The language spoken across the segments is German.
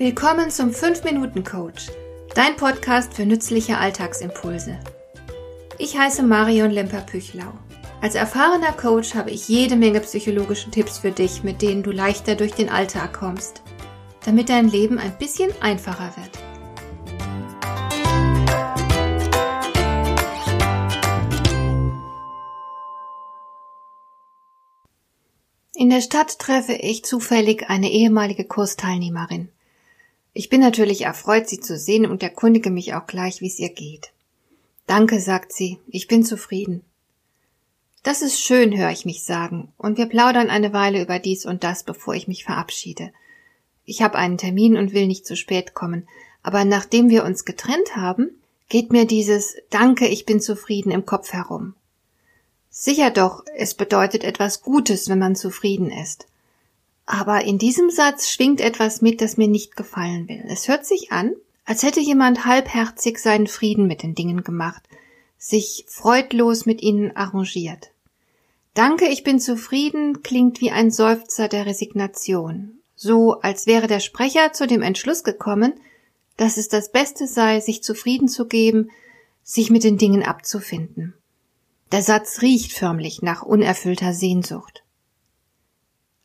Willkommen zum 5-Minuten-Coach, dein Podcast für nützliche Alltagsimpulse. Ich heiße Marion Lemper-Püchlau. Als erfahrener Coach habe ich jede Menge psychologische Tipps für dich, mit denen du leichter durch den Alltag kommst, damit dein Leben ein bisschen einfacher wird. In der Stadt treffe ich zufällig eine ehemalige Kursteilnehmerin. Ich bin natürlich erfreut, sie zu sehen und erkundige mich auch gleich, wie es ihr geht. Danke, sagt sie, ich bin zufrieden. Das ist schön, höre ich mich sagen, und wir plaudern eine Weile über dies und das, bevor ich mich verabschiede. Ich habe einen Termin und will nicht zu spät kommen, aber nachdem wir uns getrennt haben, geht mir dieses Danke, ich bin zufrieden im Kopf herum. Sicher doch, es bedeutet etwas Gutes, wenn man zufrieden ist. Aber in diesem Satz schwingt etwas mit, das mir nicht gefallen will. Es hört sich an, als hätte jemand halbherzig seinen Frieden mit den Dingen gemacht, sich freudlos mit ihnen arrangiert. Danke, ich bin zufrieden klingt wie ein Seufzer der Resignation, so als wäre der Sprecher zu dem Entschluss gekommen, dass es das Beste sei, sich zufrieden zu geben, sich mit den Dingen abzufinden. Der Satz riecht förmlich nach unerfüllter Sehnsucht.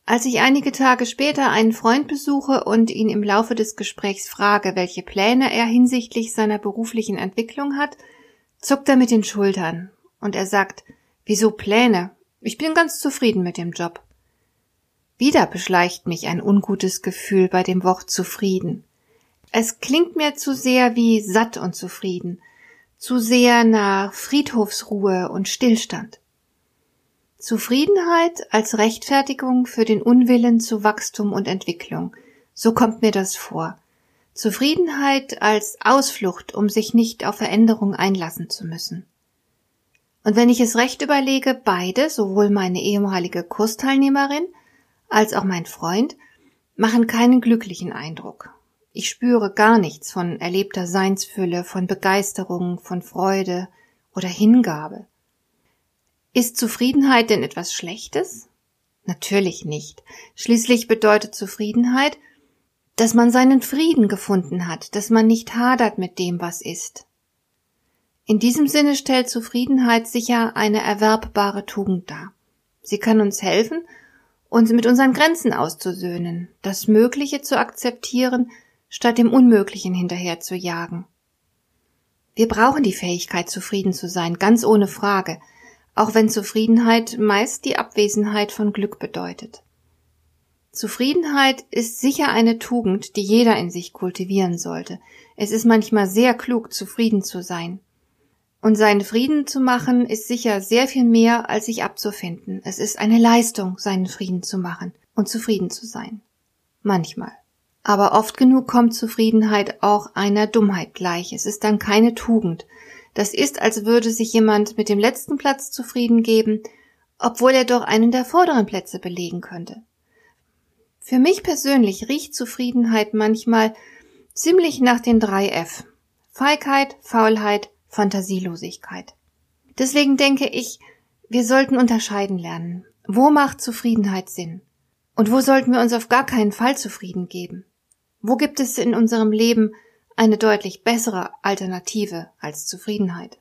Als ich einige Tage später einen Freund besuche und ihn im Laufe des Gesprächs frage, welche Pläne er hinsichtlich seiner beruflichen Entwicklung hat, zuckt er mit den Schultern und er sagt, wieso Pläne? Ich bin ganz zufrieden mit dem Job. Wieder beschleicht mich ein ungutes Gefühl bei dem Wort zufrieden. Es klingt mir zu sehr wie satt und zufrieden, zu sehr nach Friedhofsruhe und Stillstand. Zufriedenheit als Rechtfertigung für den Unwillen zu Wachstum und Entwicklung. So kommt mir das vor. Zufriedenheit als Ausflucht, um sich nicht auf Veränderung einlassen zu müssen. Und wenn ich es recht überlege, beide, sowohl meine ehemalige Kursteilnehmerin als auch mein Freund, machen keinen glücklichen Eindruck. Ich spüre gar nichts von erlebter Seinsfülle, von Begeisterung, von Freude oder Hingabe. Ist Zufriedenheit denn etwas Schlechtes? Natürlich nicht. Schließlich bedeutet Zufriedenheit, dass man seinen Frieden gefunden hat, dass man nicht hadert mit dem, was ist. In diesem Sinne stellt Zufriedenheit sicher eine erwerbbare Tugend dar. Sie kann uns helfen, uns mit unseren Grenzen auszusöhnen, das Mögliche zu akzeptieren, statt dem Unmöglichen hinterher zu jagen. Wir brauchen die Fähigkeit, zufrieden zu sein, ganz ohne Frage, auch wenn Zufriedenheit meist die Abwesenheit von Glück bedeutet. Zufriedenheit ist sicher eine Tugend, die jeder in sich kultivieren sollte. Es ist manchmal sehr klug, zufrieden zu sein. Und seinen Frieden zu machen, ist sicher sehr viel mehr, als sich abzufinden. Es ist eine Leistung, seinen Frieden zu machen und zufrieden zu sein. Manchmal. Aber oft genug kommt Zufriedenheit auch einer Dummheit gleich. Es ist dann keine Tugend, das ist, als würde sich jemand mit dem letzten Platz zufrieden geben, obwohl er doch einen der vorderen Plätze belegen könnte. Für mich persönlich riecht Zufriedenheit manchmal ziemlich nach den drei F. Feigheit, Faulheit, Fantasielosigkeit. Deswegen denke ich, wir sollten unterscheiden lernen. Wo macht Zufriedenheit Sinn? Und wo sollten wir uns auf gar keinen Fall zufrieden geben? Wo gibt es in unserem Leben eine deutlich bessere Alternative als Zufriedenheit.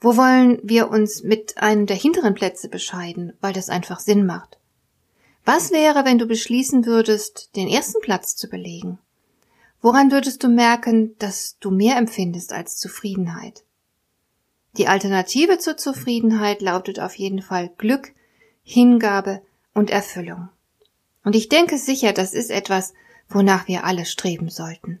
Wo wollen wir uns mit einem der hinteren Plätze bescheiden, weil das einfach Sinn macht? Was wäre, wenn du beschließen würdest, den ersten Platz zu belegen? Woran würdest du merken, dass du mehr empfindest als Zufriedenheit? Die Alternative zur Zufriedenheit lautet auf jeden Fall Glück, Hingabe und Erfüllung. Und ich denke sicher, das ist etwas, wonach wir alle streben sollten.